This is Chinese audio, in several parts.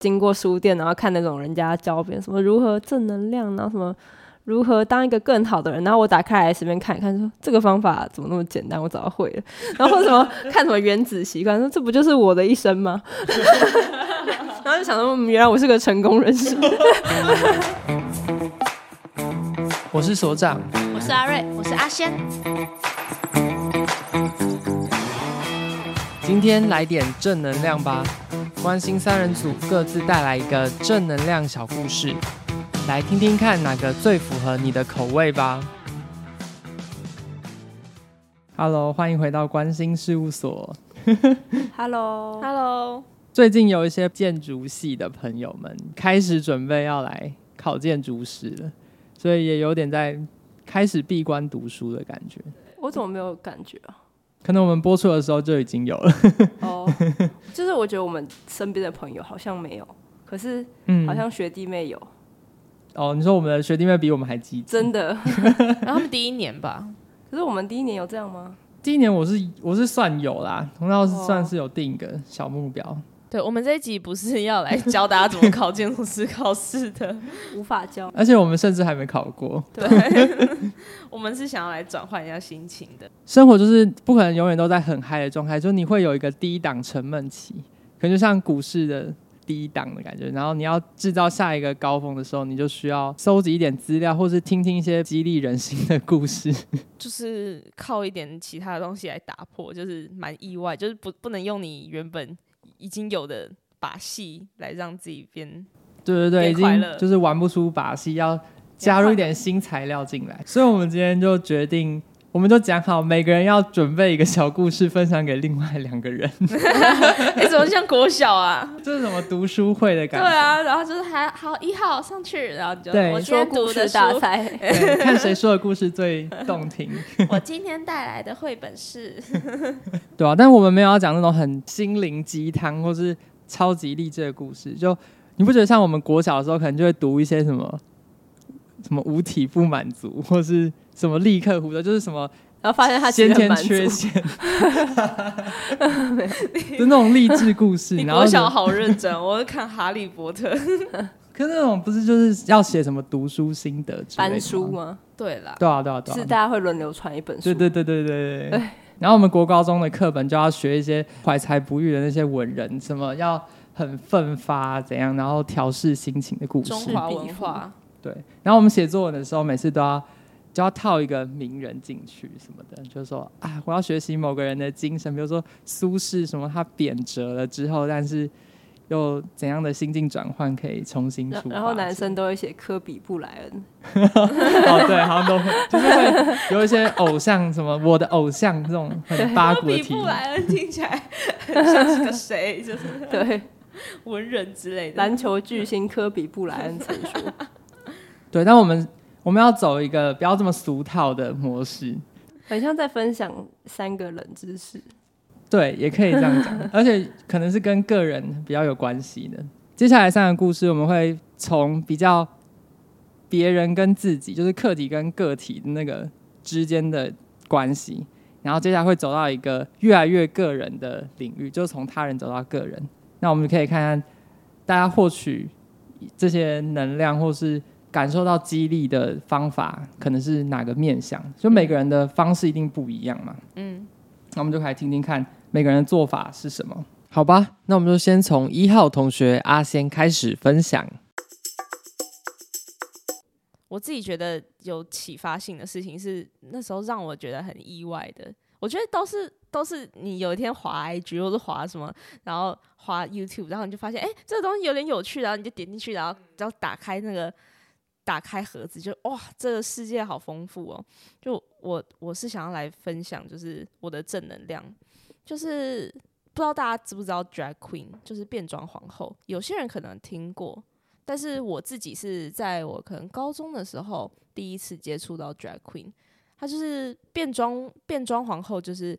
经过书店，然后看那种人家教别人什么如何正能量，然后什么如何当一个更好的人，然后我打开来随便看一看，说这个方法怎么那么简单，我早就会了。然后什么 看什么原子习惯，说这不就是我的一生吗？然后就想说，原来我是个成功人士。我是所长，我是阿瑞，我是阿仙。今天来点正能量吧！关心三人组各自带来一个正能量小故事，来听听看哪个最符合你的口味吧。Hello，欢迎回到关心事务所。Hello，Hello。最近有一些建筑系的朋友们开始准备要来考建筑师了，所以也有点在开始闭关读书的感觉。我怎么没有感觉啊？可能我们播出的时候就已经有了。哦，就是我觉得我们身边的朋友好像没有，可是好像学弟妹有。嗯、哦，你说我们的学弟妹比我们还积极？真的？然后他们第一年吧？可是我们第一年有这样吗？第一年我是我是算有啦，同样是算是有定一个小目标。对，我们这一集不是要来教大家怎么考建筑师考试的，无法教，而且我们甚至还没考过。对，我们是想要来转换一下心情的。生活就是不可能永远都在很嗨的状态，就你会有一个低档沉闷期，可能就像股市的低档的感觉。然后你要制造下一个高峰的时候，你就需要收集一点资料，或是听听一些激励人心的故事，就是靠一点其他的东西来打破，就是蛮意外，就是不不能用你原本。已经有的把戏来让自己变，对对对，已经就是玩不出把戏，要加入一点新材料进来。所以，我们今天就决定，我们就讲好，每个人要准备一个小故事，分享给另外两个人。你、欸，怎么像国小啊？这是什么读书会的感觉？对啊，然后就是还好一号上去，然后就对我说故事大赛，看谁说的故事最动 听。我今天带来的绘本是，对啊，但我们没有要讲那种很心灵鸡汤或是超级励志的故事。就你不觉得像我们国小的时候，可能就会读一些什么什么五体不满足，或是。什么立刻胡的，就是什么，然后发现他先天缺陷，就那种励志故事。然后我小好认真，我会看《哈利波特》。可是那种不是就是要写什么读书心得之类的班书吗？对啦，对啊，对啊，对啊，是大家会轮流传一本书。对对对对对对。然后我们国高中的课本就要学一些怀才不遇的那些文人，什么要很奋发怎样，然后调试心情的故事。中华文化。对。然后我们写作文的时候，每次都要。就要套一个名人进去什么的，就是说啊，我要学习某个人的精神，比如说苏轼什么，他贬谪了之后，但是又怎样的心境转换可以重新出发。然后男生都会写科比布莱恩，哦对，好像都会，就是会有一些偶像什么，我的偶像这种很八股的题。科比布莱恩听起来很像是个谁？就是 对文人之类的，篮球巨星科比布莱恩曾说。对，但我们。我们要走一个不要这么俗套的模式，很像在分享三个冷知识。对，也可以这样讲，而且可能是跟个人比较有关系的。接下来三个故事，我们会从比较别人跟自己，就是客体跟个体的那个之间的关系，然后接下来会走到一个越来越个人的领域，就是从他人走到个人。那我们可以看看大家获取这些能量，或是。感受到激励的方法可能是哪个面向？就每个人的方式一定不一样嘛。嗯，那我们就开始听听看每个人的做法是什么，好吧？那我们就先从一号同学阿仙开始分享。我自己觉得有启发性的事情是那时候让我觉得很意外的。我觉得都是都是你有一天滑 IG 或者滑什么，然后滑 YouTube，然后你就发现哎、欸，这个东西有点有趣，然后你就点进去，然后然后打开那个。打开盒子就哇，这个世界好丰富哦！就我我是想要来分享，就是我的正能量，就是不知道大家知不知道 drag queen，就是变装皇后。有些人可能听过，但是我自己是在我可能高中的时候第一次接触到 drag queen。她就是变装变装皇后，就是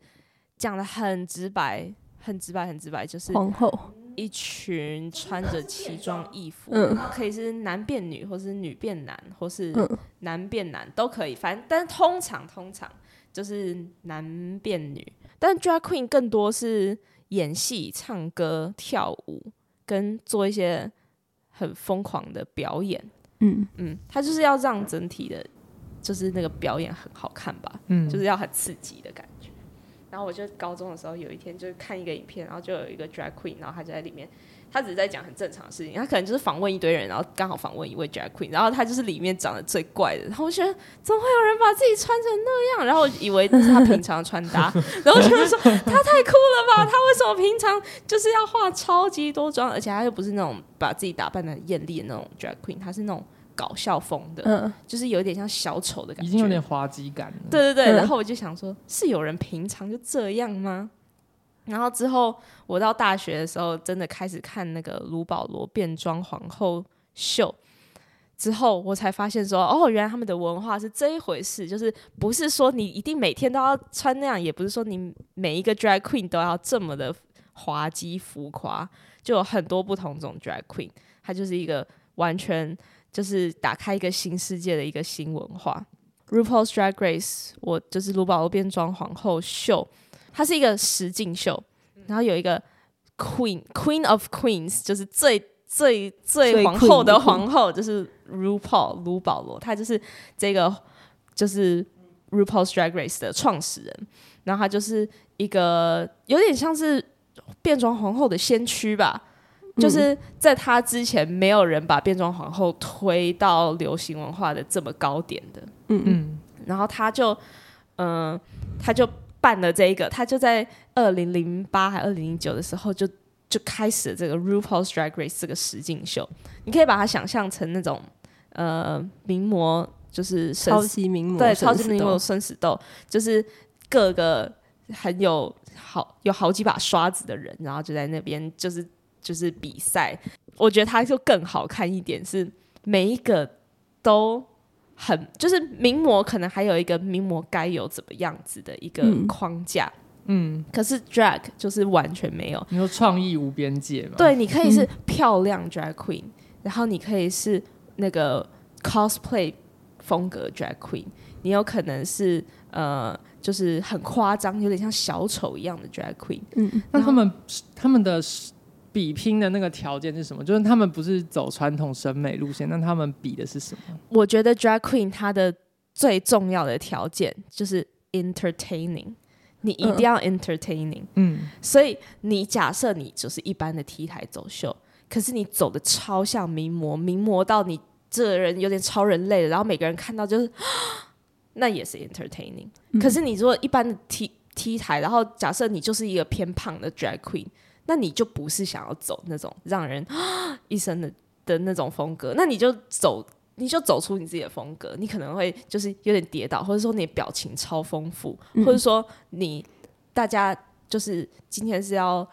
讲得很直白，很直白，很直白，就是皇后。一群穿着奇装异服，可以是男变女，或是女变男，或是男变男都可以。反正，但通常通常就是男变女。但 drag queen 更多是演戏、唱歌、跳舞，跟做一些很疯狂的表演。嗯嗯，他就是要让整体的，就是那个表演很好看吧，嗯，就是要很刺激的感觉。然后我就高中的时候有一天就是看一个影片，然后就有一个 drag queen，然后他就在里面，他只是在讲很正常的事情，他可能就是访问一堆人，然后刚好访问一位 drag queen，然后他就是里面长得最怪的，然后我觉得怎么会有人把自己穿成那样？然后我以为那是他平常的穿搭，然后我就说他太酷了吧，他为什么平常就是要化超级多妆，而且他又不是那种把自己打扮的很艳丽的那种 drag queen，他是那种。搞笑风的，嗯，就是有点像小丑的感觉，已经有点滑稽感了。对对对，嗯、然后我就想说，是有人平常就这样吗？然后之后我到大学的时候，真的开始看那个卢保罗变装皇后秀，之后我才发现说，哦，原来他们的文化是这一回事，就是不是说你一定每天都要穿那样，也不是说你每一个 drag queen 都要这么的滑稽浮夸，就有很多不同种 drag queen，它就是一个完全。就是打开一个新世界的一个新文化。RuPaul's Drag Race，我就是卢保罗变装皇后秀，它是一个实境秀，然后有一个 Queen Queen of Queens，就是最最最皇后的皇后，就是 RuPaul 卢保罗，他就是这个就是 RuPaul's Drag Race 的创始人，然后他就是一个有点像是变装皇后的先驱吧。就是在他之前，没有人把变装皇后推到流行文化的这么高点的。嗯嗯，然后他就，嗯、呃，他就办了这一个，他就在二零零八还二零零九的时候就就开始了这个 RuPaul's Drag Race 这个实境秀。你可以把它想象成那种，呃，名模就是超级名模，对，超级名模生死斗，就是各个很有好有好几把刷子的人，然后就在那边就是。就是比赛，我觉得它就更好看一点，是每一个都很，就是名模可能还有一个名模该有怎么样子的一个框架，嗯，可是 drag 就是完全没有，你说创意无边界嘛？对，你可以是漂亮 drag queen，、嗯、然后你可以是那个 cosplay 风格 drag queen，你有可能是呃，就是很夸张，有点像小丑一样的 drag queen，嗯，那他们他们的。比拼的那个条件是什么？就是他们不是走传统审美路线，那他们比的是什么？我觉得 drag queen 它的最重要的条件就是 entertaining，你一定要 entertaining。嗯，所以你假设你就是一般的 T 台走秀，可是你走的超像名模，名模到你这个人有点超人类了，然后每个人看到就是，那也是 entertaining。嗯。可是你如果一般的 T T 台，然后假设你就是一个偏胖的 drag queen。那你就不是想要走那种让人 一生的的那种风格，那你就走，你就走出你自己的风格。你可能会就是有点跌倒，或者说你的表情超丰富，或者说你大家就是今天是要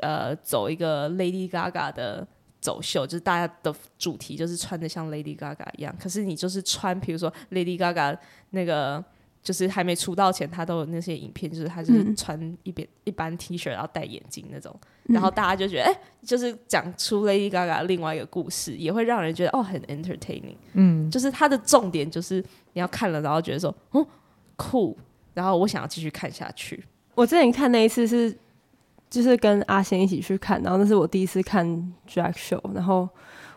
呃走一个 Lady Gaga 的走秀，就是大家的主题就是穿的像 Lady Gaga 一样，可是你就是穿，比如说 Lady Gaga 那个。就是还没出道前，他都有那些影片，就是他就是穿一边、嗯、一般 T 恤，然后戴眼镜那种，然后大家就觉得，哎、欸，就是讲出 Lady Gaga 另外一个故事，也会让人觉得哦，很 entertaining。嗯，就是他的重点就是你要看了，然后觉得说，哦，酷，然后我想要继续看下去。我之前看那一次是，就是跟阿仙一起去看，然后那是我第一次看 drag show，然后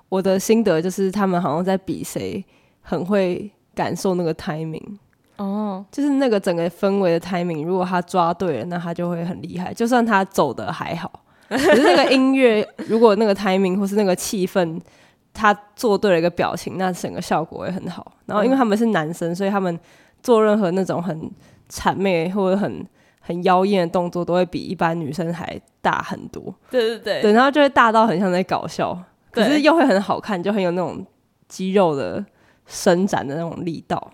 我的心得就是他们好像在比谁很会感受那个 timing。哦、oh.，就是那个整个氛围的 timing，如果他抓对了，那他就会很厉害。就算他走的还好，可是那个音乐，如果那个 timing 或是那个气氛，他做对了一个表情，那整个效果会很好。然后因为他们是男生，所以他们做任何那种很谄媚或者很很妖艳的动作，都会比一般女生还大很多。对对对，对，然后就会大到很像在搞笑，可是又会很好看，就很有那种肌肉的伸展的那种力道。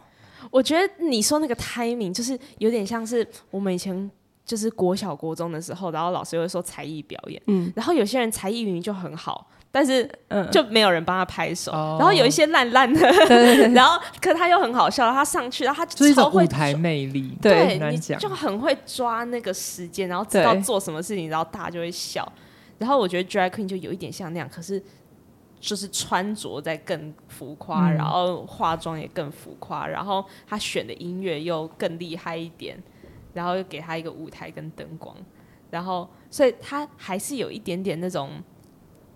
我觉得你说那个 timing 就是有点像是我们以前就是国小国中的时候，然后老师会说才艺表演，嗯，然后有些人才艺明明就很好，但是就没有人帮他拍手，嗯，然后有一些烂烂的，对。对对，然后可他又很好笑，他上去，然后他就超会舞台魅力，对，你就很会抓那个时间，然后知道做什么事情，然后大家就会笑，然后我觉得 drag queen 就有一点像那样，可是。就是穿着在更浮夸，嗯，然后化妆也更浮夸，然后他选的音乐又更厉害一点，然后又给他一个舞台跟灯光，然后所以他还是有一点点那种，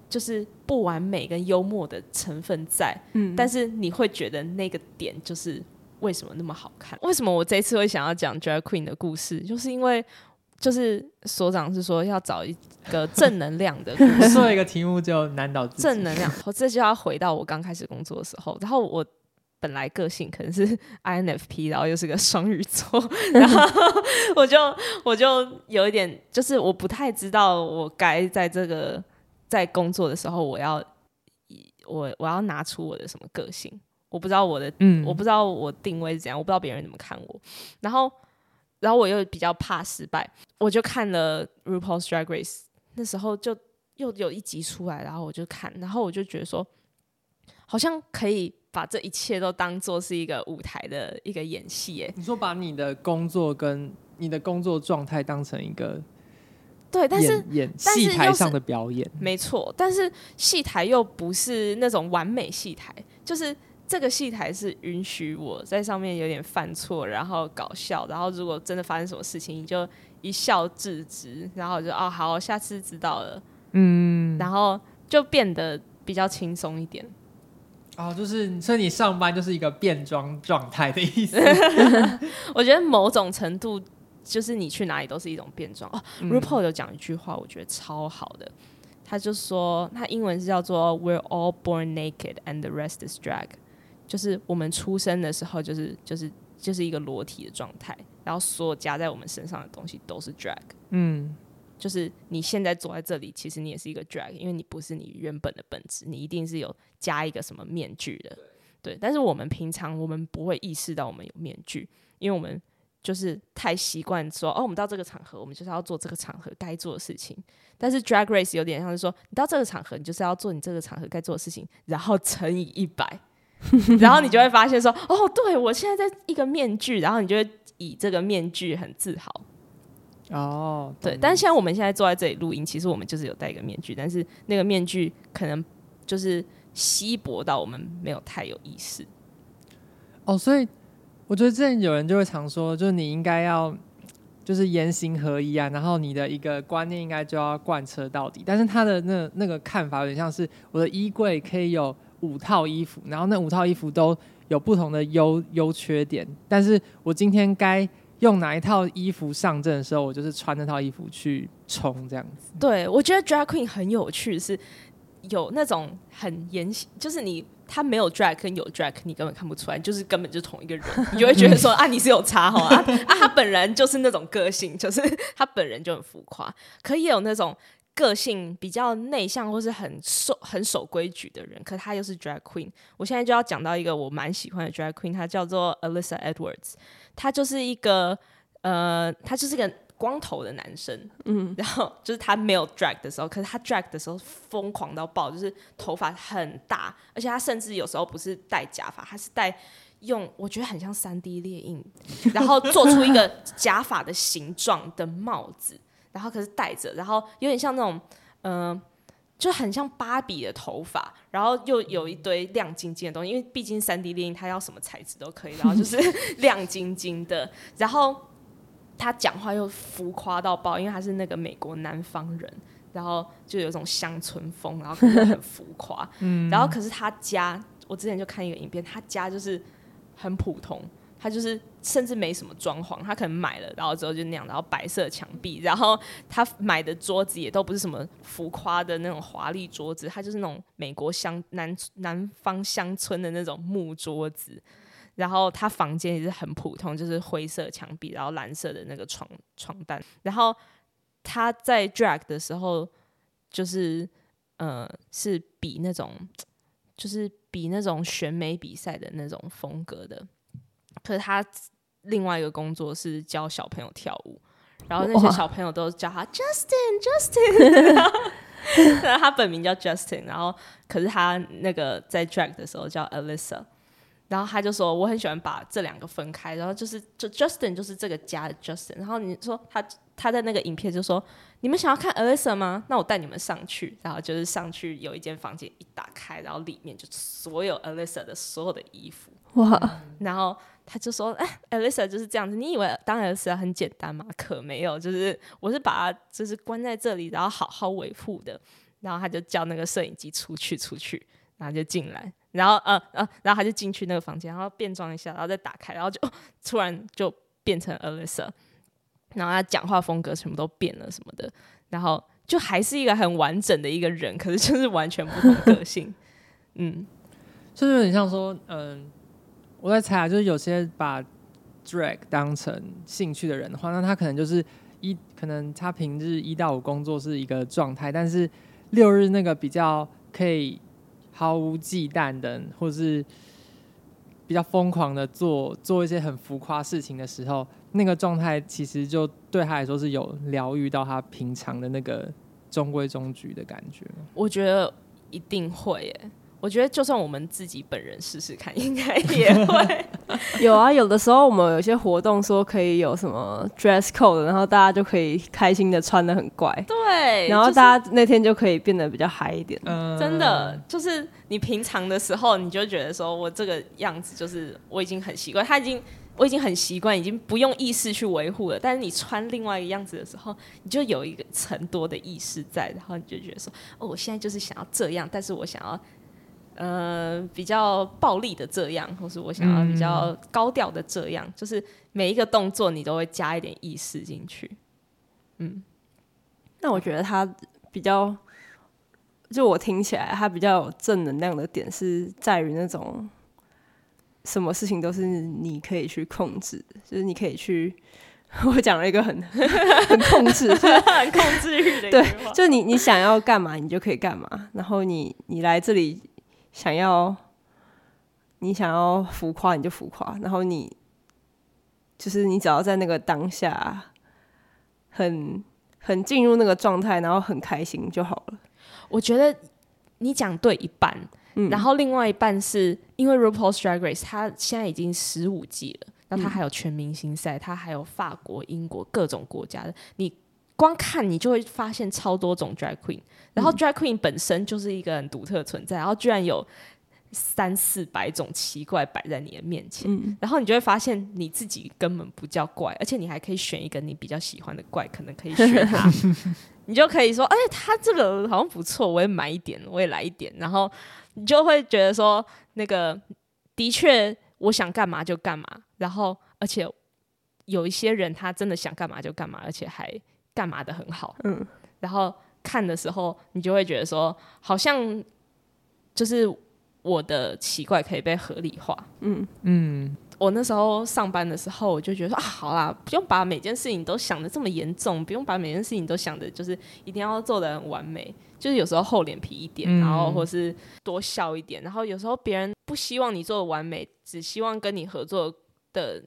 就是不完美跟幽默的成分在，嗯，但是你会觉得那个点就是为什么那么好看？为什么我这次会想要讲 Drag Queen 的故事？就是因为就是所长是说要找一个正能量的 说一个题目就难倒自己。正能量，我这就要回到我刚开始工作的时候，然后我本来个性可能是 INFP，然后又是个双鱼座，然后我就我就有一点，就是我不太知道我该在这个。在工作的时候，我要我我要拿出我的什么个性？我不知道我的，嗯，我不知道我定位是怎样，我不知道别人怎么看我。然后，然后我又比较怕失败，我就看了 RuPaul's Drag Race。那时候就又有一集出来，然后我就看，然后我就觉得说，好像可以把这一切都当做是一个舞台的一个演戏。哎，你说把你的工作跟你的工作状态当成一个。对，但是演戏台上的表演没错，但是戏台又不是那种完美戏台，就是这个戏台是允许我在上面有点犯错，然后搞笑，然后如果真的发生什么事情，你就一笑置之，然后就哦好，下次知道了，嗯，然后就变得比较轻松一点。哦，就是所以你上班就是一个变装状态的意思。我觉得某种程度。就是你去哪里都是一种变装哦。嗯、RuPaul 有讲一句话，我觉得超好的。他就说，他英文是叫做 "We're all born naked and the rest is drag"，就是我们出生的时候就是就是就是一个裸体的状态，然后所有加在我们身上的东西都是 drag。嗯，就是你现在坐在这里，其实你也是一个 drag，因为你不是你原本的本质，你一定是有加一个什么面具的。对，但是我们平常我们不会意识到我们有面具，因为我们。就是太习惯说哦，我们到这个场合，我们就是要做这个场合该做的事情。但是 Drag Race 有点像是说，你到这个场合，你就是要做你这个场合该做的事情，然后乘以一百，然后你就会发现说，哦，对，我现在在一个面具，然后你就会以这个面具很自豪。哦，对。但是现在我们现在坐在这里录音，其实我们就是有戴一个面具，但是那个面具可能就是稀薄到我们没有太有意识。哦，所以。我觉得之前有人就会常说，就是你应该要就是言行合一啊，然后你的一个观念应该就要贯彻到底。但是他的那那个看法有点像是我的衣柜可以有五套衣服，然后那五套衣服都有不同的优优缺点，但是我今天该用哪一套衣服上阵的时候，我就是穿那套衣服去冲这样子。对，我觉得 Drag Queen 很有趣，是有那种很言行，就是你。他没有 drag 跟有 drag，你根本看不出来，就是根本就是同一个人，你就会觉得说啊，你是有差哈 啊啊，他本人就是那种个性，就是他本人就很浮夸，可以有那种个性比较内向或是很守很守规矩的人，可他又是 drag queen。我现在就要讲到一个我蛮喜欢的 drag queen，他叫做 Alyssa Edwards，他就是一个呃，他就是个。光头的男生，嗯，然后就是他没有 drag 的时候，可是他 drag 的时候疯狂到爆，就是头发很大，而且他甚至有时候不是戴假发，他是戴用我觉得很像三 D 列印，然后做出一个 假发的形状的帽子，然后可是戴着，然后有点像那种，嗯、呃，就很像芭比的头发，然后又有一堆亮晶晶的东西，因为毕竟三 D 电影它要什么材质都可以，然后就是 亮晶晶的，然后。他讲话又浮夸到爆，因为他是那个美国南方人，然后就有一种乡村风，然后很浮夸。嗯，然后可是他家，我之前就看一个影片，他家就是很普通，他就是甚至没什么装潢，他可能买了，然后之后就那样，然后白色墙壁，然后他买的桌子也都不是什么浮夸的那种华丽桌子，他就是那种美国乡南南方乡村的那种木桌子。然后他房间也是很普通，就是灰色墙壁，然后蓝色的那个床床单。然后他在 drag 的时候，就是呃，是比那种，就是比那种选美比赛的那种风格的。可是他另外一个工作是教小朋友跳舞，然后那些小朋友都叫他 Justin，Justin。他本名叫 Justin，然后可是他那个在 drag 的时候叫 Alyssa。然后他就说，我很喜欢把这两个分开，然后就是就 Justin 就是这个家的 Justin。然后你说他他在那个影片就说，你们想要看 Alyssa 吗？那我带你们上去。然后就是上去有一间房间一打开，然后里面就所有 Alyssa 的所有的衣服。哇！然后他就说，哎，Alisa 就是这样子。你以为当 Alisa 很简单吗？可没有，就是我是把他就是关在这里，然后好好维护的。然后他就叫那个摄影机出去出去，然后就进来，然后呃呃，然后他就进去那个房间，然后变装一下，然后再打开，然后就突然就变成 Alyssa，然后他讲话风格全部都变了什么的，然后就还是一个很完整的一个人，可是就是完全不同个性，嗯，就是有点像说，嗯，我在猜啊，就是有些把 drag 当成兴趣的人的话，那他可能就是一，可能他平日一到五工作是一个状态，但是六日那个比较可以毫无忌惮的，或是比较疯狂的做做一些很浮夸事情的时候，那个状态其实就对他来说是有疗愈到他平常的那个中规中矩的感觉。我觉得一定会耶。我觉得就算我们自己本人试试看，应该也会 有啊。有的时候我们有些活动说可以有什么 dress code，然后大家就可以开心的穿的很怪，对，然后大家那天就可以变得比较嗨一点。嗯，真的就是你平常的时候，你就觉得说我这个样子就是我已经很习惯，他已经我已经很习惯，已经不用意识去维护了。但是你穿另外一个样子的时候，你就有一个层多的意识在，然后你就觉得说哦，我现在就是想要这样，但是我想要。呃，比较暴力的这样，或是我想要比较高调的这样，嗯，就是每一个动作你都会加一点意识进去。嗯，那我觉得他比较，就我听起来他比较有正能量的点是在于那种，什么事情都是你可以去控制，就是你可以去，我讲了一个很 很控制，很控制欲的一句话，对，就你你想要干嘛，你就可以干嘛，然后你你来这里。想要你想要浮夸你就浮夸，然后你就是你只要在那个当下很很进入那个状态，然后很开心就好了。我觉得你讲对一半，嗯，然后另外一半是因为 RuPaul's Drag Race 它现在已经十五季了，那它还有全明星赛，它还有法国、英国各种国家的你。光看你就会发现超多种 drag queen，然后 drag queen 本身就是一个很独特的存在，然后居然有三四百种奇怪摆在你的面前，嗯，然后你就会发现你自己根本不叫怪，而且你还可以选一个你比较喜欢的怪，可能可以选他，你就可以说，哎，他这个好像不错，我也买一点，我也来一点，然后你就会觉得说，那个的确我想干嘛就干嘛，然后而且有一些人他真的想干嘛就干嘛，而且还。干嘛的很好，嗯，然后看的时候，你就会觉得说，好像就是我的奇怪可以被合理化，嗯。嗯。我那时候上班的时候，我就觉得说啊，好啦，不用把每件事情都想的这么严重，不用把每件事情都想的就是一定要做的很完美，就是有时候厚脸皮一点，然后或是多笑一点，然后有时候别人不希望你做的完美，只希望跟你合作的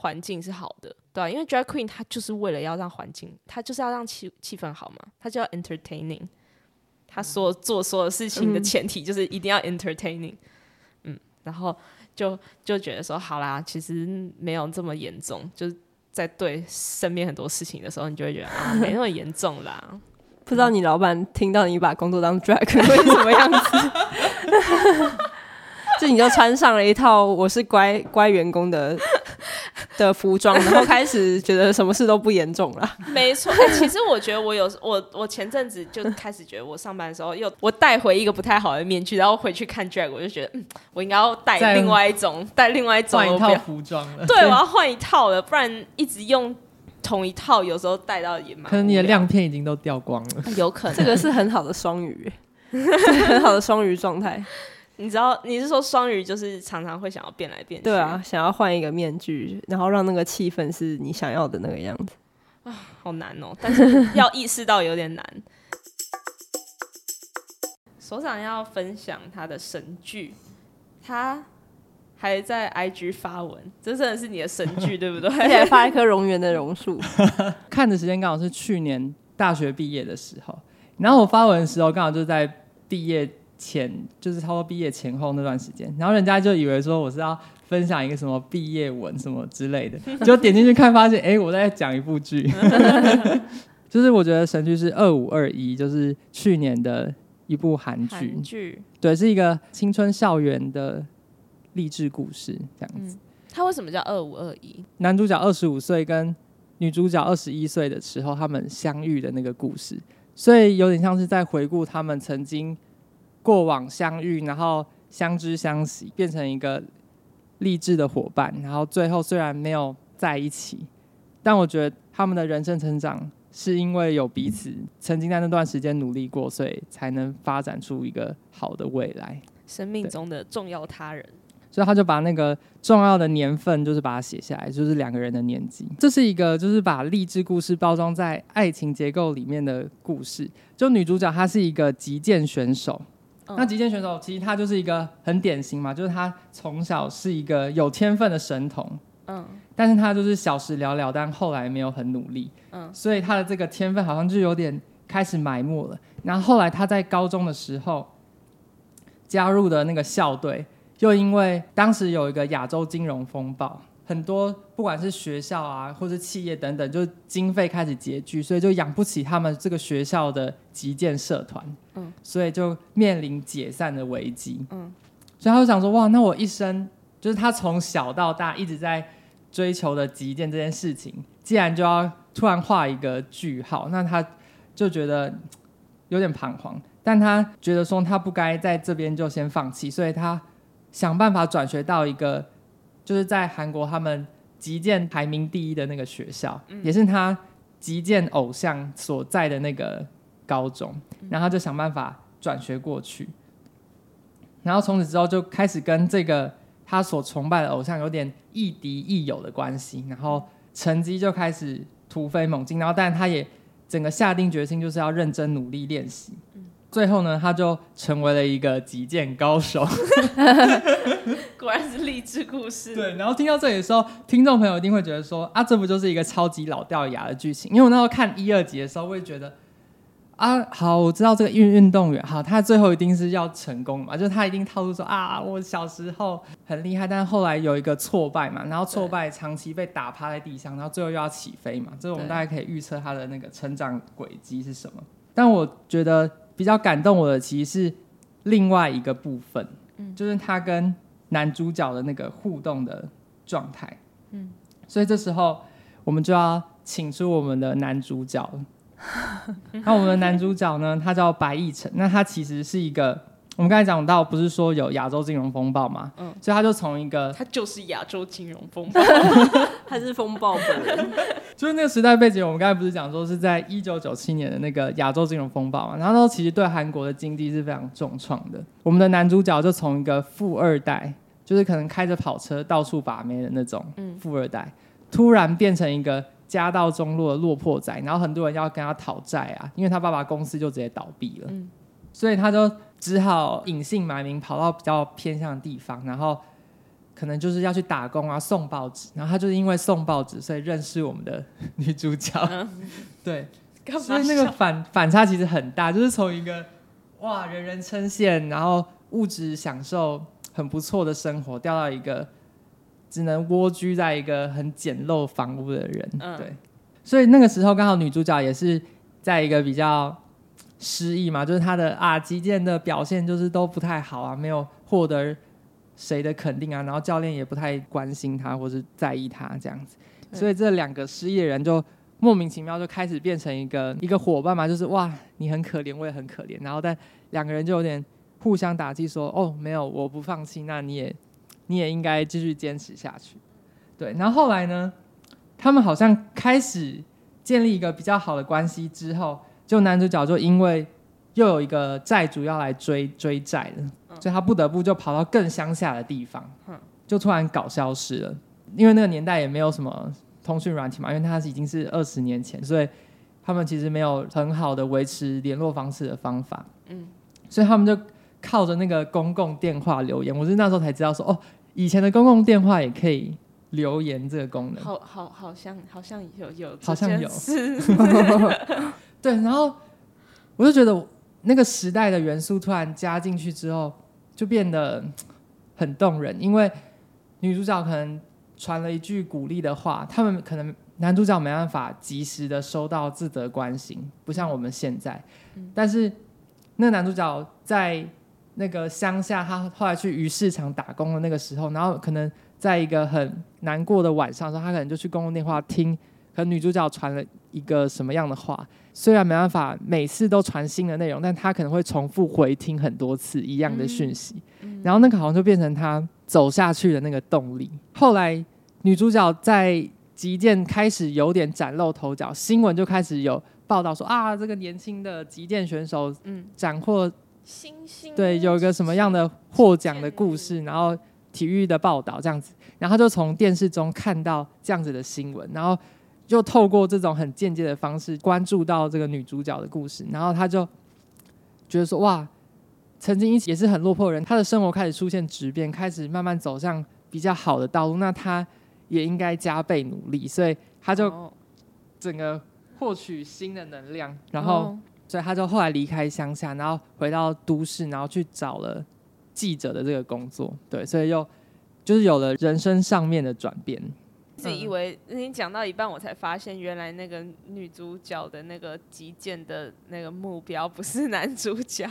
环境是好的。对啊，因为 drag queen 他就是为了要让环境，他就是要让气气氛好嘛，他就要 entertaining，他所做所有事情的前提就是一定要 entertaining，嗯，然后就就觉得说好啦，其实没有这么严重，就是在对身边很多事情的时候，你就会觉得啊，没那么严重啦。不知道你老板听到你把工作当 drag 会是什么样子？就你就穿上了一套我是乖乖员工的。的服装，然后开始觉得什么事都不严重了。没错，欸，其实我觉得我有我我前阵子就开始觉得我上班的时候又我带回一个不太好的面具，然后回去看 drag，我就觉得嗯，我应该要带另外一种带另外一种换一套服装了。对，我要换一套了，不然一直用同一套，有时候带到也蛮。可能你的亮片已经都掉光了。有可能，这个是很好的双鱼，很好的双鱼状态。你知道你是说双鱼就是常常会想要变来变去？对啊，想要换一个面具，然后让那个气氛是你想要的那个样子啊，好难哦！但是要意识到有点难。所长要分享他的神剧，他还在 IG 发文，这真的是你的神剧 对不对？而且还发一棵蠑螈的榕树。看的时间刚好是去年大学毕业的时候，然后我发文的时候刚好就在毕业。前就是差不多毕业前后那段时间，然后人家就以为说我是要分享一个什么毕业文什么之类的，结果点进去看发现，哎，我在讲一部剧，就是我觉得神剧是二五二一，就是去年的一部韩剧，韩剧对，是一个青春校园的励志故事这样子。他、嗯、为什么叫二五二一？男主角二十五岁跟女主角二十一岁的时候，他们相遇的那个故事。所以有点像是在回顾他们曾经过往相遇，然后相知相惜，变成一个励志的伙伴，然后最后虽然没有在一起，但我觉得他们的人生成长是因为有彼此曾经在那段时间努力过，所以才能发展出一个好的未来。生命中的重要他人。所以他就把那个重要的年份，就是把它写下来，就是两个人的年纪。这是一个就是把励志故事包装在爱情结构里面的故事。就女主角她是一个击剑选手，嗯、那击剑选手其实他就是一个很典型嘛，就是他从小是一个有天分的神童，嗯，但是他就是小时了了，但后来没有很努力，嗯，所以他的这个天分好像就有点开始埋没了。然后后来他在高中的时候加入的那个校队。又因为当时有一个亚洲金融风暴，很多不管是学校啊，或是企业等等，就经费开始拮据，所以就养不起他们这个学校的击剑社团，嗯，所以就面临解散的危机，嗯，所以他就想说，哇，那我一生就是他从小到大一直在追求的击剑这件事情，既然就要突然画一个句号，那他就觉得有点彷徨，但他觉得说他不该在这边就先放弃，所以他。想办法转学到一个，就是在韩国他们击剑排名第一的那个学校，嗯、也是他击剑偶像所在的那个高中，然后他就想办法转学过去，然后从此之后就开始跟这个他所崇拜的偶像有点亦敌亦友的关系，然后成绩就开始突飞猛进，然后但他也整个下定决心就是要认真努力练习。最后呢，他就成为了一个击剑高手。果然是励志故事。对，然后听到这里的时候，听众朋友一定会觉得说：“啊，这不就是一个超级老掉牙的剧情？”因为我那时候看一二集的时候，会觉得：“啊，好，我知道这个运运动员，好，他最后一定是要成功嘛，就是他一定套路说啊，我小时候很厉害，但是后来有一个挫败嘛，然后挫败长期被打趴在地上，然后最后又要起飞嘛，这我们大概可以预测他的那个成长轨迹是什么。但我觉得。比较感动我的其实是另外一个部分，嗯，就是他跟男主角的那个互动的状态，嗯，所以这时候我们就要请出我们的男主角。那我们的男主角呢，他叫白亦辰，那他其实是一个。我们刚才讲到，不是说有亚洲金融风暴嘛？嗯，所以他就从一个，他就是亚洲金融风暴，他是风暴本人。就是那个时代背景，我们刚才不是讲说是在一九九七年的那个亚洲金融风暴嘛？然后那时候其实对韩国的经济是非常重创的。我们的男主角就从一个富二代，就是可能开着跑车到处把妹的那种富二代，嗯、突然变成一个家道中落的落魄仔，然后很多人要跟他讨债啊，因为他爸爸公司就直接倒闭了，嗯、所以他就。只好隐姓埋名跑到比较偏向的地方，然后可能就是要去打工啊，送报纸。然后他就是因为送报纸，所以认识我们的女主角。嗯、对，所以那个反反差其实很大，就是从一个哇人人称羡，然后物质享受很不错的生活，掉到一个只能蜗居在一个很简陋房屋的人。嗯、对，所以那个时候刚好女主角也是在一个比较。失意嘛，就是他的啊击剑的表现就是都不太好啊，没有获得谁的肯定啊，然后教练也不太关心他或是在意他这样子，所以这两个失意的人就莫名其妙就开始变成一个一个伙伴嘛，就是哇你很可怜，我也很可怜，然后但两个人就有点互相打击说哦没有我不放弃，那你也你也应该继续坚持下去，对，然后后来呢，他们好像开始建立一个比较好的关系之后。就男主角就因为又有一个债主要来追追债了，所以他不得不就跑到更乡下的地方，就突然搞消失了。因为那个年代也没有什么通讯软体嘛，因为他已经是二十年前，所以他们其实没有很好的维持联络方式的方法。嗯，所以他们就靠着那个公共电话留言。我是那时候才知道说，哦，以前的公共电话也可以留言这个功能。好好好像好像有有好像有。对，然后我就觉得那个时代的元素突然加进去之后，就变得很动人。因为女主角可能传了一句鼓励的话，他们可能男主角没办法及时的收到自责关心，不像我们现在。但是那个男主角在那个乡下，他后来去鱼市场打工的那个时候，然后可能在一个很难过的晚上的时候，他可能就去公共电话听，可能女主角传了。一个什么样的话，虽然没办法每次都传新的内容，但他可能会重复回听很多次一样的讯息，嗯、然后那个好像就变成他走下去的那个动力。后来女主角在击剑开始有点崭露头角，新闻就开始有报道说啊，这个年轻的击剑选手嗯。斩获星星，对，有一个什么样的获奖的故事，然后体育的报道这样子，然后就从电视中看到这样子的新闻，然后。就透过这种很间接的方式关注到这个女主角的故事，然后他就觉得说：“哇，曾经也是很落魄的人，他的生活开始出现质变，开始慢慢走向比较好的道路。那他也应该加倍努力，所以他就整个获取新的能量，然后所以他就后来离开乡下，然后回到都市，然后去找了记者的这个工作。对，所以又就是有了人生上面的转变。”自己以为你讲到一半，我才发现原来那个女主角的那个击剑的那个目标不是男主角，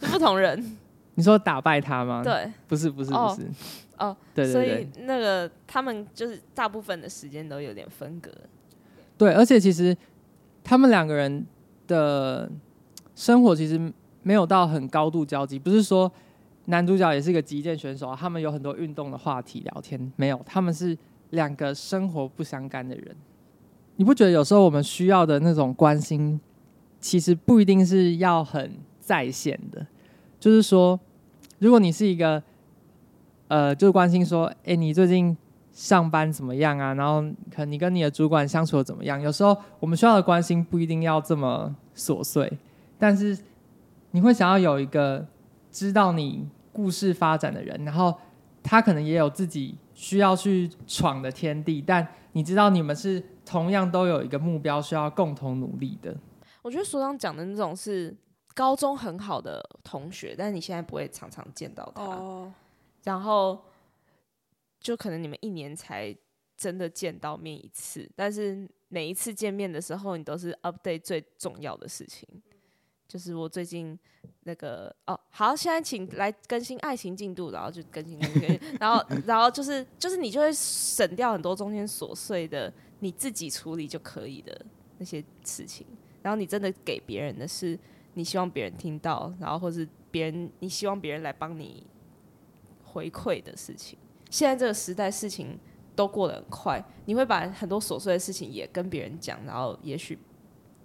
是不同人。你说打败他吗？对，不是，不是，不是。哦，对对对。所以那个他们就是大部分的时间都有点分隔。对，而且其实他们两个人的生活其实没有到很高度交集，不是说男主角也是一个击剑选手，他们有很多运动的话题聊天，没有，他们是。两个生活不相干的人，你不觉得有时候我们需要的那种关心，其实不一定是要很在线的。就是说，如果你是一个，呃，就是关心说，哎，你最近上班怎么样啊？然后可能你跟你的主管相处怎么样？有时候我们需要的关心不一定要这么琐碎，但是你会想要有一个知道你故事发展的人，然后他可能也有自己。需要去闯的天地，但你知道你们是同样都有一个目标，需要共同努力的。我觉得所长讲的那种是高中很好的同学，但是你现在不会常常见到他，oh. 然后就可能你们一年才真的见到面一次，但是每一次见面的时候，你都是 update 最重要的事情。就是我最近那个哦，好，现在请来更新爱情进度，然后就更新那个，然后然后就是就是你就会省掉很多中间琐碎的你自己处理就可以的那些事情，然后你真的给别人的是你希望别人听到，然后或是别人你希望别人来帮你回馈的事情。现在这个时代事情都过得很快，你会把很多琐碎的事情也跟别人讲，然后也许。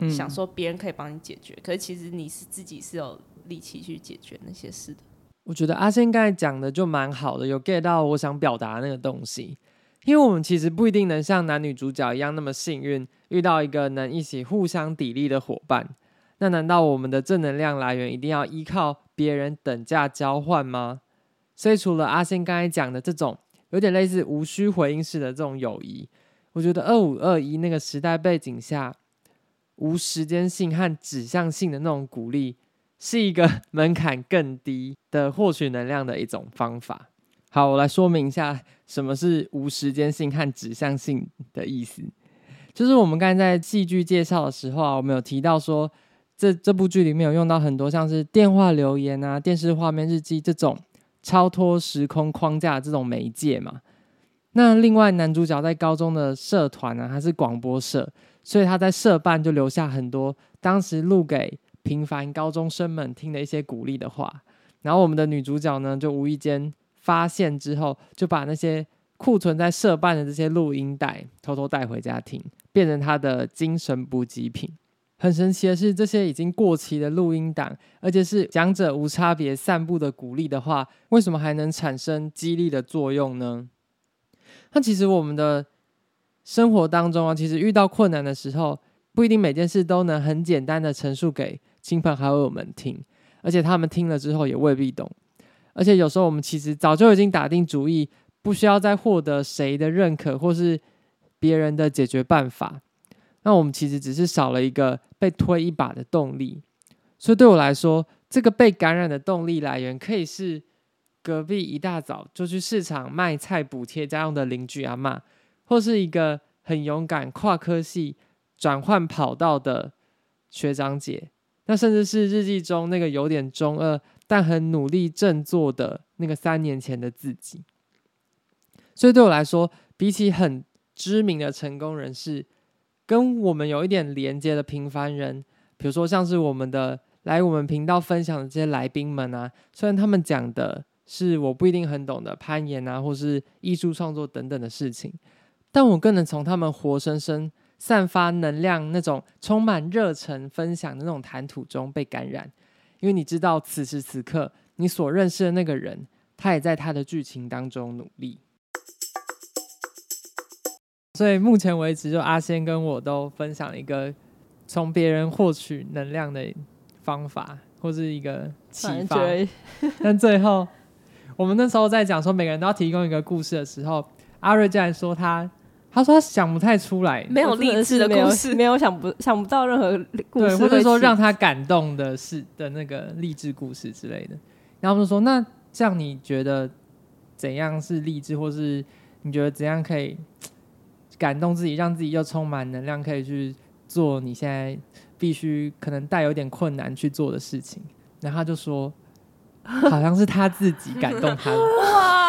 想说别人可以帮你解决，嗯，可是其实你是自己是有力气去解决那些事的。我觉得阿仙刚才讲的就蛮好的，有 get 到我想表达的那个东西。因为我们其实不一定能像男女主角一样那么幸运，遇到一个能一起互相砥砺的伙伴。那难道我们的正能量来源一定要依靠别人等价交换吗？所以除了阿仙刚才讲的这种有点类似无需回应式的这种友谊，我觉得二五二一那个时代背景下。无时间性和指向性的那种鼓励，是一个 门槛更低的获取能量的一种方法。好，我来说明一下什么是无时间性和指向性的意思。就是我们刚才在戏剧介绍的时候啊，我们有提到说，这这部剧里面有用到很多像是电话留言啊、电视画面日记这种超脱时空框架的这种媒介嘛。那另外，男主角在高中的社团呢、他是广播社。所以他在社办就留下很多当时录给平凡高中生们听的一些鼓励的话，然后我们的女主角呢就无意间发现之后，就把那些库存在社办的这些录音带偷偷带回家听，变成她的精神补给品。很神奇的是，这些已经过期的录音档，而且是讲者无差别散布的鼓励的话，为什么还能产生激励的作用呢？那其实我们的。生活当中啊，其实遇到困难的时候，不一定每件事都能很简单的陈述给亲朋好友们听，而且他们听了之后也未必懂。而且有时候我们其实早就已经打定主意，不需要再获得谁的认可或是别人的解决办法。那我们其实只是少了一个被推一把的动力。所以对我来说，这个被感染的动力来源，可以是隔壁一大早就去市场卖菜补贴家用的邻居阿妈。或是一个很勇敢跨科系转换跑道的学长姐，那甚至是日记中那个有点中二但很努力振作的那个三年前的自己。所以对我来说，比起很知名的成功人士，跟我们有一点连接的平凡人，比如说像是我们的来我们频道分享的这些来宾们啊，虽然他们讲的是我不一定很懂的攀岩啊，或是艺术创作等等的事情，但我更能从他们活生生散发能量、那种充满热忱分享的那种谈吐中被感染，因为你知道此时此刻你所认识的那个人，他也在他的剧情当中努力。所以目前为止，就阿仙跟我都分享一个从别人获取能量的方法，或是一个启发。但最后，我们那时候在讲说每个人都要提供一个故事的时候，阿瑞竟然说他，他说他想不太出来，没有励志的故事，没有想不想不到任何故事，或者说让他感动的事的那个励志故事之类的。然后就说，那这样你觉得怎样是励志，或是你觉得怎样可以？感动自己，让自己又充满能量，可以去做你现在必须可能带有点困难去做的事情。然后他就说，好像是他自己感动他。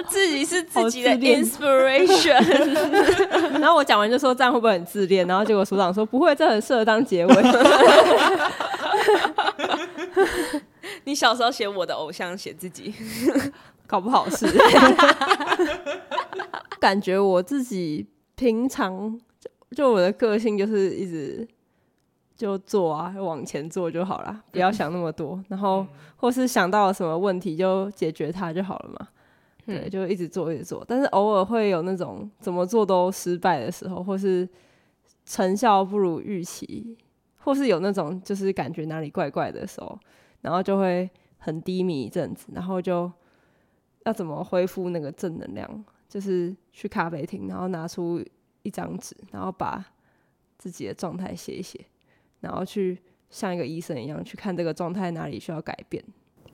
哇，自己是自己的 inspiration。然后我讲完就说，这样会不会很自恋？然后结果所长说不会，这很适合当结尾。你小时候写我的偶像，写自己，搞不好是。感觉我自己。平常就就我的个性就是一直就做啊，往前做就好了，不要想那么多。然后或是想到了什么问题就解决它就好了嘛。对，就一直做一直做。但是偶尔会有那种怎么做都失败的时候，或是成效不如预期，或是有那种就是感觉哪里怪怪的时候，然后就会很低迷一阵子，然后就要怎么恢复那个正能量？就是去咖啡厅，然后拿出一张纸，然后把自己的状态写一写，然后去像一个医生一样去看这个状态哪里需要改变。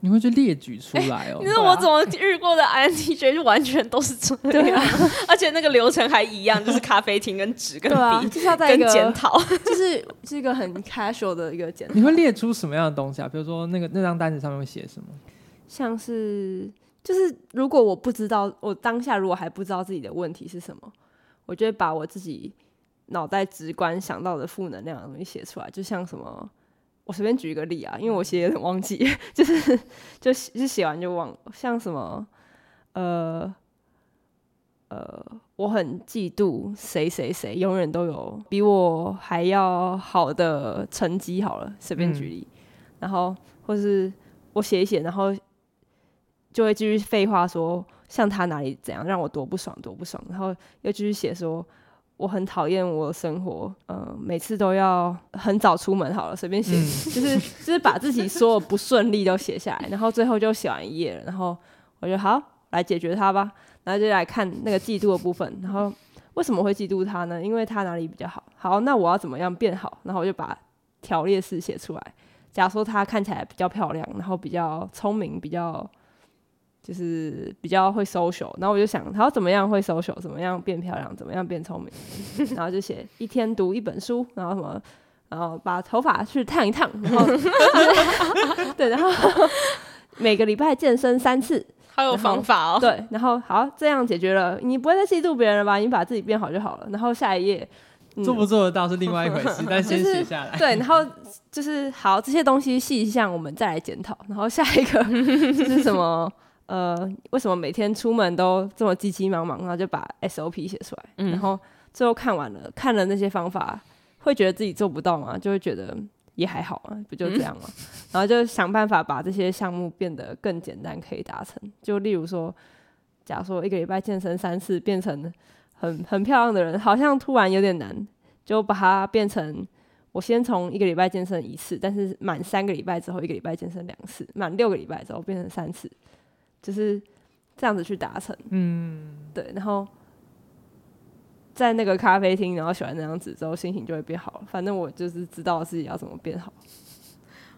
你会去列举出来哦？欸、你说我怎么遇过的 INTJ 就完全都是这样，对啊、而且那个流程还一样，就是咖啡厅跟纸跟笔、啊，就是要在一个检讨，就是是一个很 casual 的一个检讨。你会列出什么样的东西啊？比如说那个那张单子上面会写什么？像是。就是如果我不知道，我当下如果还不知道自己的问题是什么，我就会把我自己脑袋直观想到的负能量的东西写出来。就像什么，我随便举一个例啊，因为我写有点忘记，就是就就写完就忘。像什么，呃呃，我很嫉妒谁谁谁，永远都有比我还要好的成绩。好了，随便举例，嗯、然后或是我写一写，然后。就会继续废话说，像他哪里怎样让我多不爽多不爽，然后又继续写说我很讨厌我的生活，呃，每次都要很早出门好了，随便写，嗯、就是就是把自己所有不顺利都写下来，然后最后就写完一页了，然后我就好来解决它吧，然后就来看那个嫉妒的部分，然后为什么会嫉妒他呢？因为他哪里比较好，好，那我要怎么样变好？然后我就把条列式写出来，假如说他看起来比较漂亮，然后比较聪明，比较。就是比较会 social，然后我就想，他要怎么样会 social，怎么样变漂亮，怎么样变聪明，然后就写一天读一本书，然后什么，然后把头发去烫一烫，然后 对，然后 每个礼拜健身三次，好有方法哦。对，然后好，这样解决了，你不会再嫉妒别人了吧？你把自己变好就好了。然后下一页，嗯、做不做得到是另外一回事，但先写下来。对，然后就是好，这些东西细项我们再来检讨。然后下一个是什么？呃，为什么每天出门都这么急急忙忙？然后就把 SOP 写出来，嗯、然后最后看完了，看了那些方法，会觉得自己做不到吗？就会觉得也还好啊，不就这样吗？嗯、然后就想办法把这些项目变得更简单，可以达成。就例如说，假如说一个礼拜健身三次，变成很很漂亮的人，好像突然有点难，就把它变成我先从一个礼拜健身一次，但是满三个礼拜之后，一个礼拜健身两次，满六个礼拜之后变成三次。就是这样子去达成，嗯，对，然后在那个咖啡厅，然后写完那张纸之后，心情就会变好了。反正我就是知道自己要怎么变好。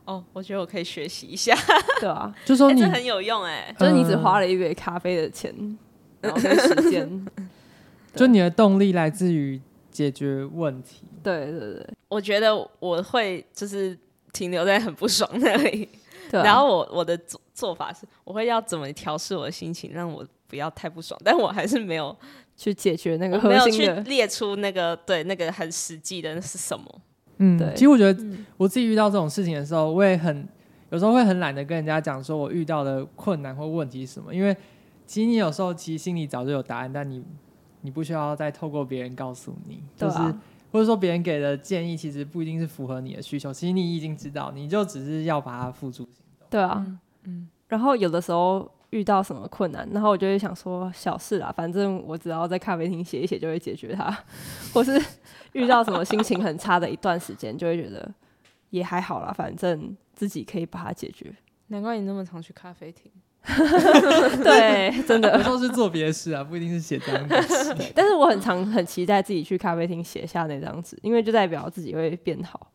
哦，我觉得我可以学习一下，对啊，就说你、欸、很有用哎、欸，就是你只花了一杯咖啡的钱，嗯、然后跟时间，就你的动力来自于解决问题。对对对，我觉得我会就是停留在很不爽那里。对啊、然后我我的做做法是，我会要怎么调试我的心情，让我不要太不爽，但我还是没有去解决那个没有核心的。去列出那个对那个很实际的那是什么？嗯，对其实我觉得嗯我自己遇到这种事情的时候，我也很有时候会很懒得跟人家讲说我遇到的困难或问题是什么，因为其实你有时候其实心里早就有答案，但你你不需要再透过别人告诉你，就是、对啊或者说别人给的建议其实不一定是符合你的需求，其实你已经知道，你就只是要把它付诸行动。对啊，嗯嗯然后有的时候遇到什么困难，然后我就会想说小事啦，反正我只要在咖啡厅写一写就会解决它，或是遇到什么心情很差的一段时间，就会觉得也还好啦，反正自己可以把它解决。难怪你那么常去咖啡厅。对，真的 有时候是做别的事啊，不一定是写这张纸。对，但是我很常很期待自己去咖啡厅写下那张纸，因为就代表自己会变好。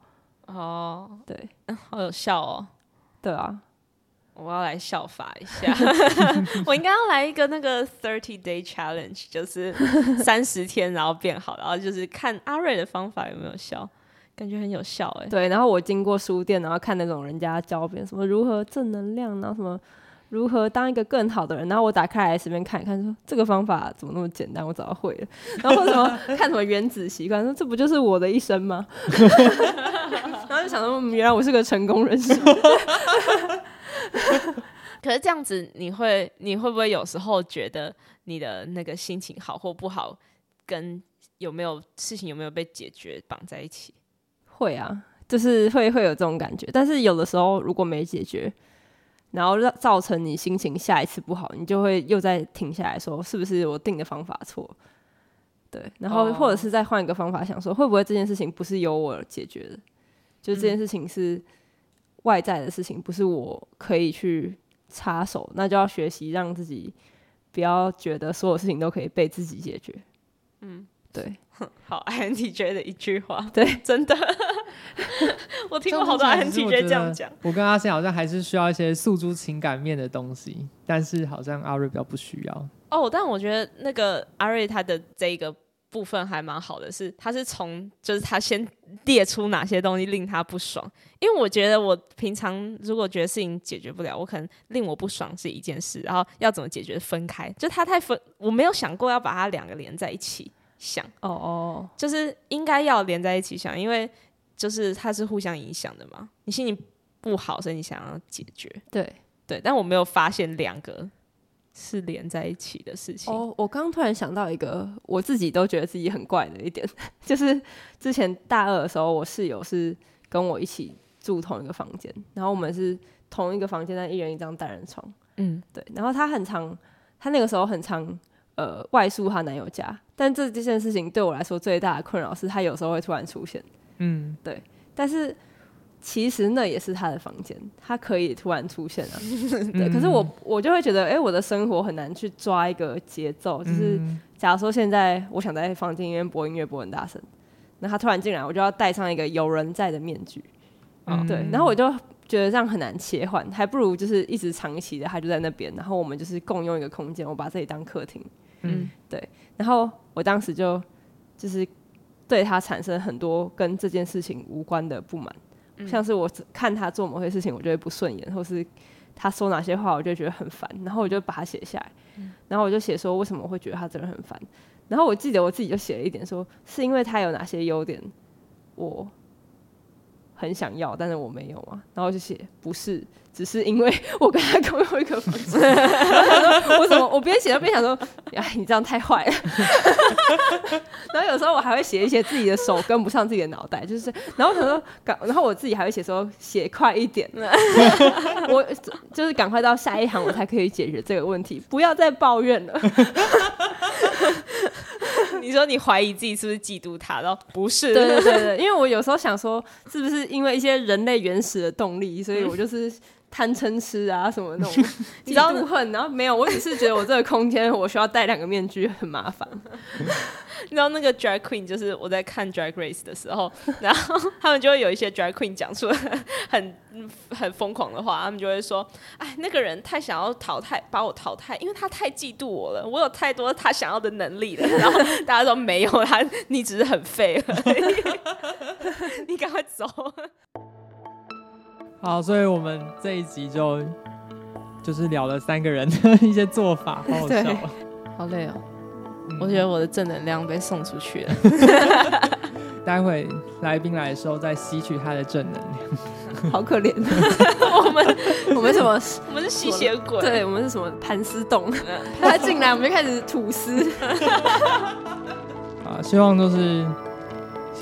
哦，对，好有效哦！对啊，我要来效法一下，我应该要来一个那个 thirty day challenge，就是三十天然后变好，然后就是看阿瑞的方法有没有效，感觉很有效哎。对。然后我经过书店，然后看那种人家教别人什么如何正能量，然后什么如何当一个更好的人，然后我打开来随便看一看，说这个方法怎么那么简单，我早就会了。然后什么 看什么原子习惯，说这不就是我的一生吗？然后就想说，嗯原来我是个成功人士。可是这样子，你会你会不会有时候觉得你的那个心情好或不好，跟有没有事情有没有被解决绑在一起？会啊，就是会会有这种感觉，但是有的时候如果没解决，然后让造成你心情下一次不好，你就会又再停下来说，是不是我定的方法错？对，然后或者是再换一个方法想说，会不会这件事情不是由我解决的？就这件事情是外在的事情，不是我可以去插手，那就要学习让自己不要觉得所有事情都可以被自己解决。嗯，对。好，INTJ 的一句话，对，真的，我听过好多 INTJ 这样讲。我跟阿信好像还是需要一些诉诸情感面的东西，但是好像阿瑞比较不需要。哦，但我觉得那个阿瑞他的这一个部分还蛮好的是，是他是从就是他先列出哪些东西令他不爽，因为我觉得我平常如果觉得事情解决不了，我可能令我不爽是一件事，然后要怎么解决分开，就他太分，我没有想过要把它两个连在一起想。哦哦，就是应该要连在一起想，因为就是它是互相影响的嘛。你心情不好，所以你想要解决，对。对。但我没有发现两个是连在一起的事情。哦，我刚突然想到一个，我自己都觉得自己很怪的一点，就是之前大二的时候，我室友是跟我一起住同一个房间，然后我们是同一个房间，但一人一张单人床。嗯，对。然后她很常，她那个时候很常呃外宿她男友家，但这这件事情对我来说最大的困扰是，她有时候会突然出现。嗯，对。但是其实那也是他的房间，他可以突然出现啊。对。可是我我就会觉得，哎、欸，我的生活很难去抓一个节奏。就是假如说现在我想在房间里面播音乐，播很大声，那他突然进来，我就要戴上一个有人在的面具。嗯，对。然后我就觉得这样很难切换，还不如就是一直长期的他就在那边，然后我们就是共用一个空间，我把这里当客厅。嗯，对。然后我当时就就是对他产生很多跟这件事情无关的不满。像是我看他做某些事情，我就会不顺眼，或是他说哪些话，我就觉得很烦，然后我就把它写下来，然后我就写说为什么我会觉得他这个人很烦，然后我记得我自己就写了一点说，是因为他有哪些优点，我很想要，但是我没有嘛，然后就写不是，只是因为 我跟他共用一个房间，我怎么我边写边想说，哎，你这样太坏了。然后有时候我还会写一些自己的手跟不上自己的脑袋，就是，然后我想说赶，然后我自己还会写说写快一点，我就是赶快到下一行我才可以解决这个问题，不要再抱怨了。你说你怀疑自己是不是嫉妒他？然后不是，对对对对，因为我有时候想说，是不是因为一些人类原始的动力，所以我就是贪嗔痴啊什么那种 嫉妒恨，然后没有，我只是觉得我这个空间我需要戴两个面具很麻烦。你知道那个 drag queen 就是我在看 drag race 的时候，然后他们就会有一些 drag queen 讲出很很疯狂的话，他们就会说：“哎，那个人太想要淘汰，把我淘汰，因为他太嫉妒我了，我有太多他想要的能力了。”然后大家说：“没有他，你只是很废而已，你赶快走。”好，所以我们这一集就就是聊了三个人的 一些做法，好好笑，好累哦。我觉得我的正能量被送出去了。待会来宾来的时候再吸取他的正能量。好可怜，我们我们什么？我们是吸血鬼，对，我们是什么盘丝洞？他进来我们就开始吐丝。啊，希望就是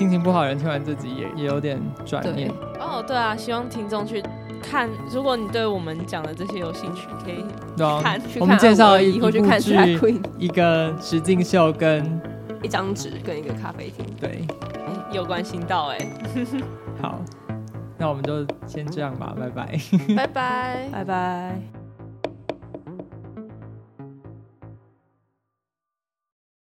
心情不好的人听完这集也也有点转念。哦，对啊，希望听众去看，如果你对我们讲的这些有兴趣，可以看。我们介绍一部去看剧，一个实境秀跟一张纸跟一个咖啡厅。对。有关心到哎，好，那我们就先这样吧，拜拜，拜拜，拜拜。